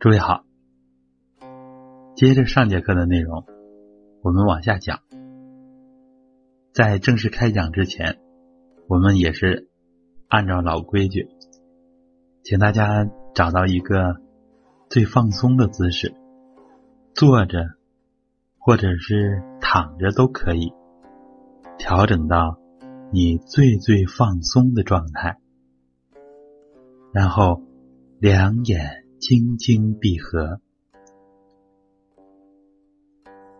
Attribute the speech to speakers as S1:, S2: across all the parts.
S1: 诸位好，接着上节课的内容，我们往下讲。在正式开讲之前，我们也是按照老规矩，请大家找到一个最放松的姿势，坐着或者是躺着都可以，调整到你最最放松的状态，然后两眼。轻轻闭合，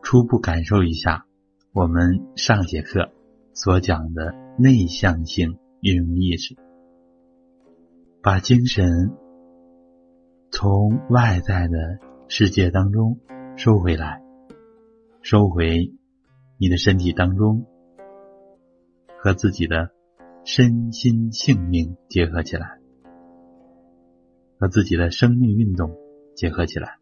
S1: 初步感受一下我们上节课所讲的内向性运用意识，把精神从外在的世界当中收回来，收回你的身体当中，和自己的身心性命结合起来。和自己的生命运动结合起来。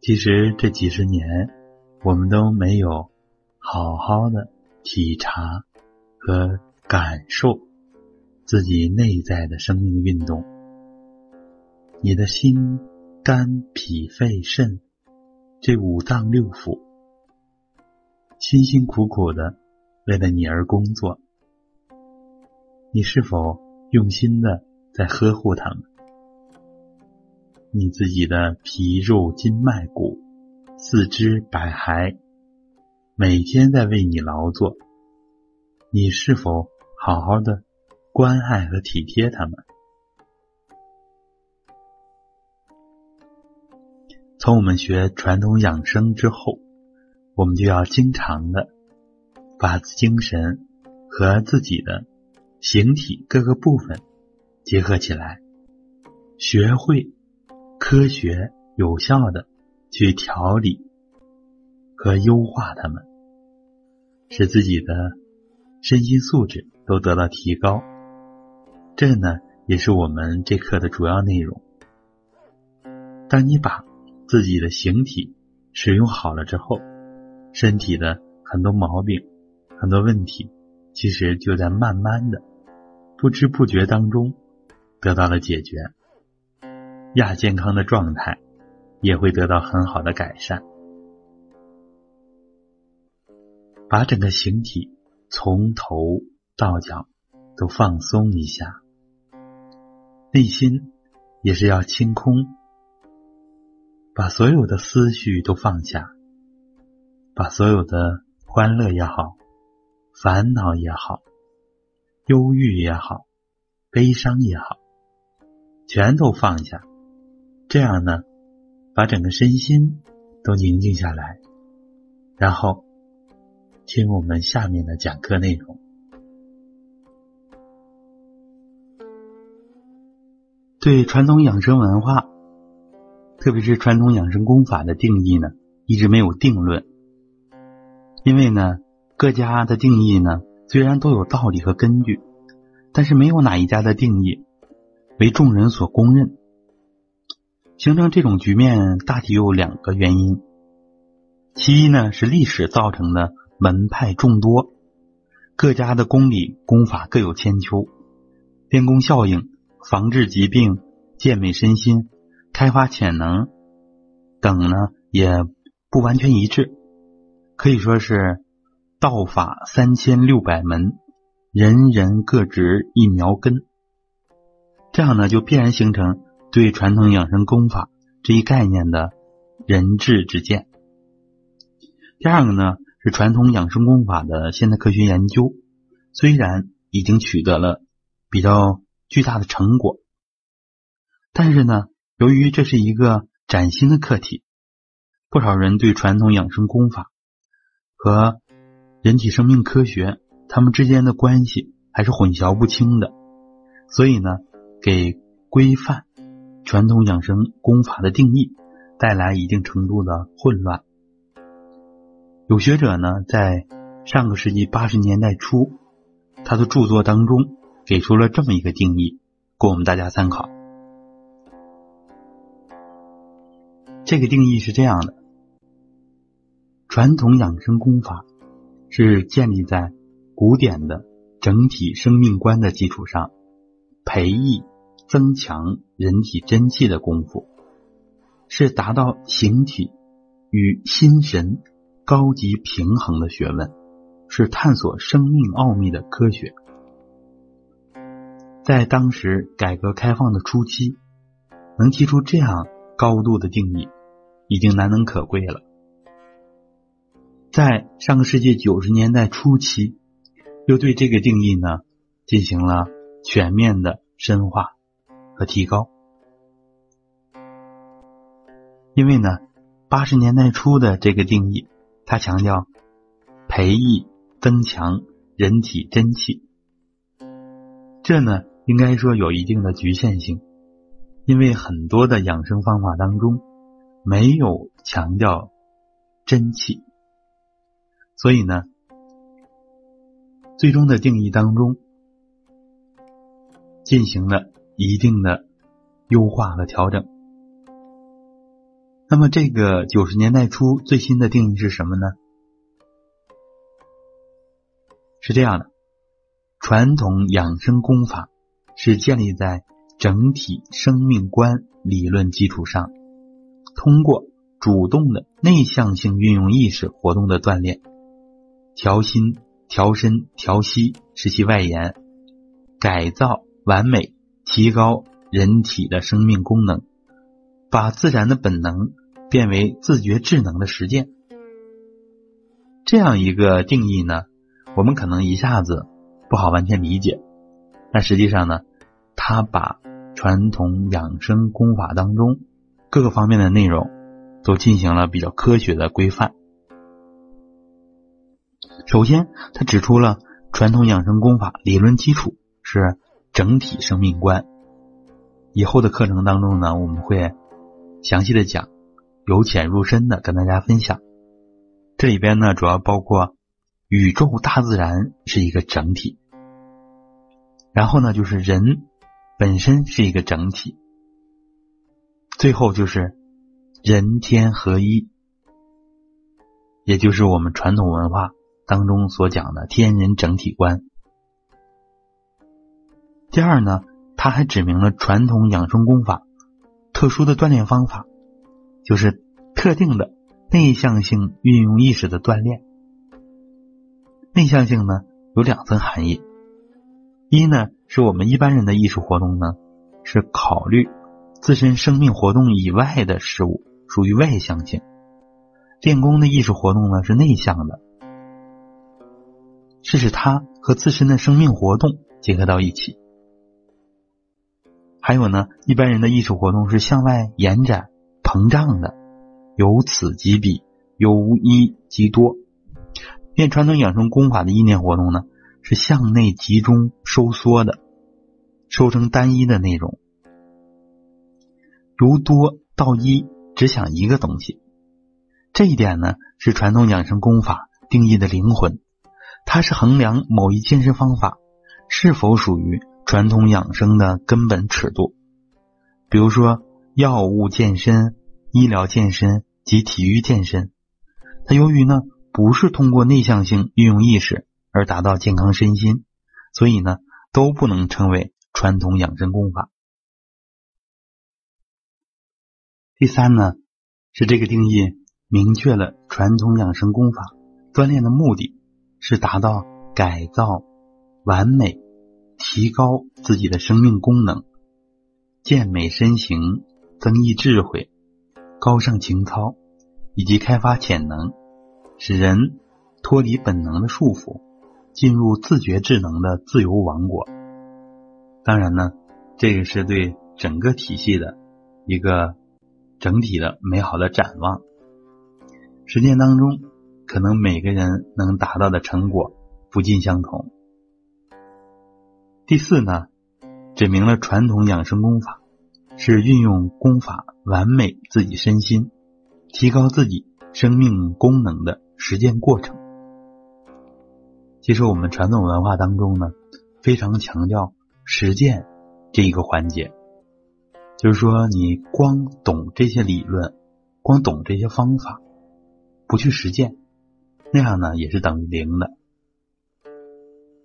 S1: 其实这几十年，我们都没有好好的体察和感受自己内在的生命运动。你的心、肝、脾、肺、肾这五脏六腑，辛辛苦苦的为了你而工作。你是否用心的在呵护他们？你自己的皮肉筋脉骨、四肢百骸，每天在为你劳作，你是否好好的关爱和体贴他们？从我们学传统养生之后，我们就要经常的把精神和自己的。形体各个部分结合起来，学会科学有效的去调理和优化它们，使自己的身心素质都得到提高。这呢，也是我们这课的主要内容。当你把自己的形体使用好了之后，身体的很多毛病、很多问题，其实就在慢慢的。不知不觉当中得到了解决，亚健康的状态也会得到很好的改善。把整个形体从头到脚都放松一下，内心也是要清空，把所有的思绪都放下，把所有的欢乐也好，烦恼也好。忧郁也好，悲伤也好，全都放下。这样呢，把整个身心都宁静下来，然后听我们下面的讲课内容。对传统养生文化，特别是传统养生功法的定义呢，一直没有定论。因为呢，各家的定义呢。虽然都有道理和根据，但是没有哪一家的定义为众人所公认。形成这种局面，大体有两个原因。其一呢，是历史造成的门派众多，各家的功理功法各有千秋，练功效应、防治疾病、健美身心、开发潜能等呢，也不完全一致，可以说是。道法三千六百门，人人各执一苗根，这样呢就必然形成对传统养生功法这一概念的人治之见。第二个呢是传统养生功法的现代科学研究，虽然已经取得了比较巨大的成果，但是呢由于这是一个崭新的课题，不少人对传统养生功法和人体生命科学，它们之间的关系还是混淆不清的，所以呢，给规范传统养生功法的定义带来一定程度的混乱。有学者呢，在上个世纪八十年代初，他的著作当中给出了这么一个定义，供我们大家参考。这个定义是这样的：传统养生功法。是建立在古典的整体生命观的基础上，培育、增强人体真气的功夫，是达到形体与心神高级平衡的学问，是探索生命奥秘的科学。在当时改革开放的初期，能提出这样高度的定义，已经难能可贵了。在上个世纪九十年代初期，又对这个定义呢进行了全面的深化和提高。因为呢，八十年代初的这个定义，它强调培益、增强人体真气，这呢。应该说有一定的局限性，因为很多的养生方法当中没有强调真气，所以呢，最终的定义当中进行了一定的优化和调整。那么，这个九十年代初最新的定义是什么呢？是这样的，传统养生功法。是建立在整体生命观理论基础上，通过主动的内向性运用意识活动的锻炼，调心、调身、调息，使其外延，改造完美，提高人体的生命功能，把自然的本能变为自觉智能的实践。这样一个定义呢，我们可能一下子不好完全理解。但实际上呢，他把传统养生功法当中各个方面的内容都进行了比较科学的规范。首先，他指出了传统养生功法理论基础是整体生命观。以后的课程当中呢，我们会详细的讲，由浅入深的跟大家分享。这里边呢，主要包括宇宙大自然是一个整体。然后呢，就是人本身是一个整体，最后就是人天合一，也就是我们传统文化当中所讲的天人整体观。第二呢，他还指明了传统养生功法特殊的锻炼方法，就是特定的内向性运用意识的锻炼。内向性呢，有两层含义。一呢，是我们一般人的艺术活动呢，是考虑自身生命活动以外的事物，属于外向性；练功的艺术活动呢，是内向的，这是它和自身的生命活动结合到一起。还有呢，一般人的艺术活动是向外延展、膨胀的，由此及彼，由一及多。练传统养生功法的意念活动呢？是向内集中收缩的，收成单一的内容，由多到一，只想一个东西。这一点呢，是传统养生功法定义的灵魂。它是衡量某一健身方法是否属于传统养生的根本尺度。比如说，药物健身、医疗健身及体育健身，它由于呢不是通过内向性运用意识。而达到健康身心，所以呢都不能称为传统养生功法。第三呢是这个定义明确了传统养生功法锻炼的目的是达到改造、完美、提高自己的生命功能、健美身形、增益智慧、高尚情操以及开发潜能，使人脱离本能的束缚。进入自觉智能的自由王国。当然呢，这个是对整个体系的一个整体的美好的展望。实践当中，可能每个人能达到的成果不尽相同。第四呢，指明了传统养生功法是运用功法完美自己身心、提高自己生命功能的实践过程。其实我们传统文化当中呢，非常强调实践这一个环节，就是说你光懂这些理论，光懂这些方法，不去实践，那样呢也是等于零的。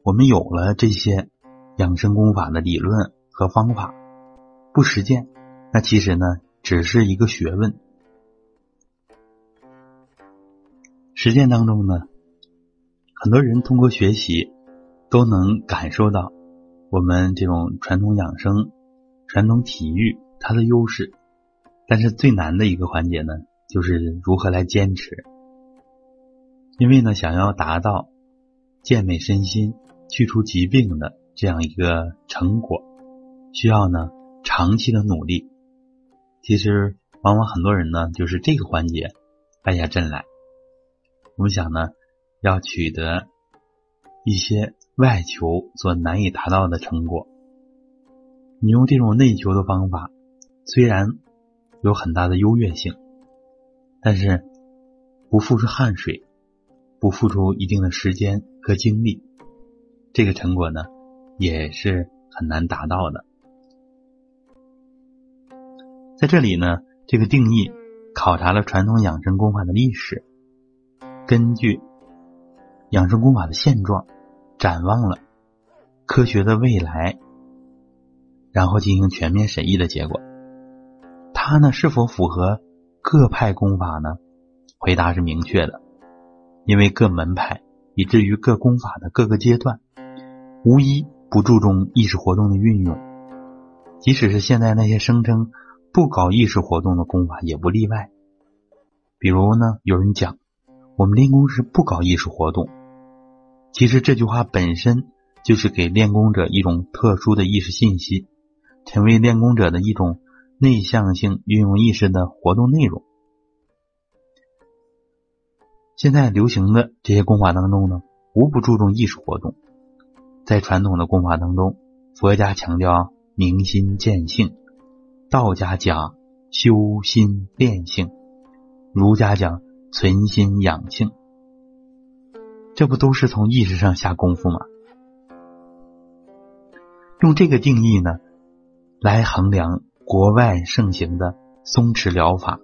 S1: 我们有了这些养生功法的理论和方法，不实践，那其实呢只是一个学问。实践当中呢，很多人通过学习都能感受到我们这种传统养生、传统体育它的优势。但是最难的一个环节呢，就是如何来坚持。因为呢，想要达到健美身心、去除疾病的这样一个成果，需要呢长期的努力。其实，往往很多人呢，就是这个环节败下阵来。我们想呢，要取得一些外求所难以达到的成果，你用这种内求的方法，虽然。有很大的优越性，但是不付出汗水，不付出一定的时间和精力，这个成果呢也是很难达到的。在这里呢，这个定义考察了传统养生功法的历史，根据养生功法的现状，展望了科学的未来，然后进行全面审议的结果。它呢是否符合各派功法呢？回答是明确的，因为各门派以至于各功法的各个阶段，无一不注重意识活动的运用。即使是现在那些声称不搞意识活动的功法，也不例外。比如呢，有人讲我们练功是不搞意识活动，其实这句话本身就是给练功者一种特殊的意识信息，成为练功者的一种。内向性运用意识的活动内容，现在流行的这些功法当中呢，无不注重意识活动。在传统的功法当中，佛家强调明心见性，道家讲修心炼性，儒家讲存心养性，这不都是从意识上下功夫吗？用这个定义呢，来衡量。国外盛行的松弛疗法、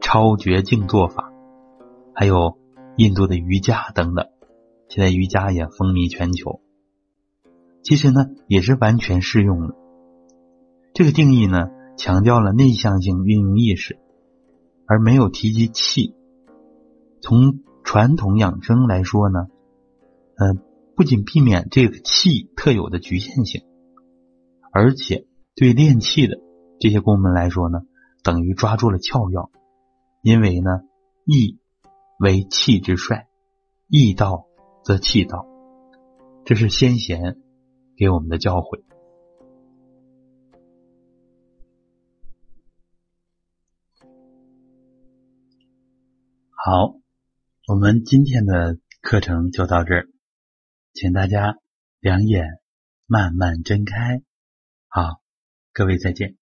S1: 超绝静坐法，还有印度的瑜伽等等，现在瑜伽也风靡全球。其实呢，也是完全适用的。这个定义呢，强调了内向性运用意识，而没有提及气。从传统养生来说呢，呃，不仅避免这个气特有的局限性，而且对练气的。这些功门来说呢，等于抓住了窍要，因为呢，意为气之帅，意到则气到，这是先贤给我们的教诲。好，我们今天的课程就到这儿，请大家两眼慢慢睁开。好，各位再见。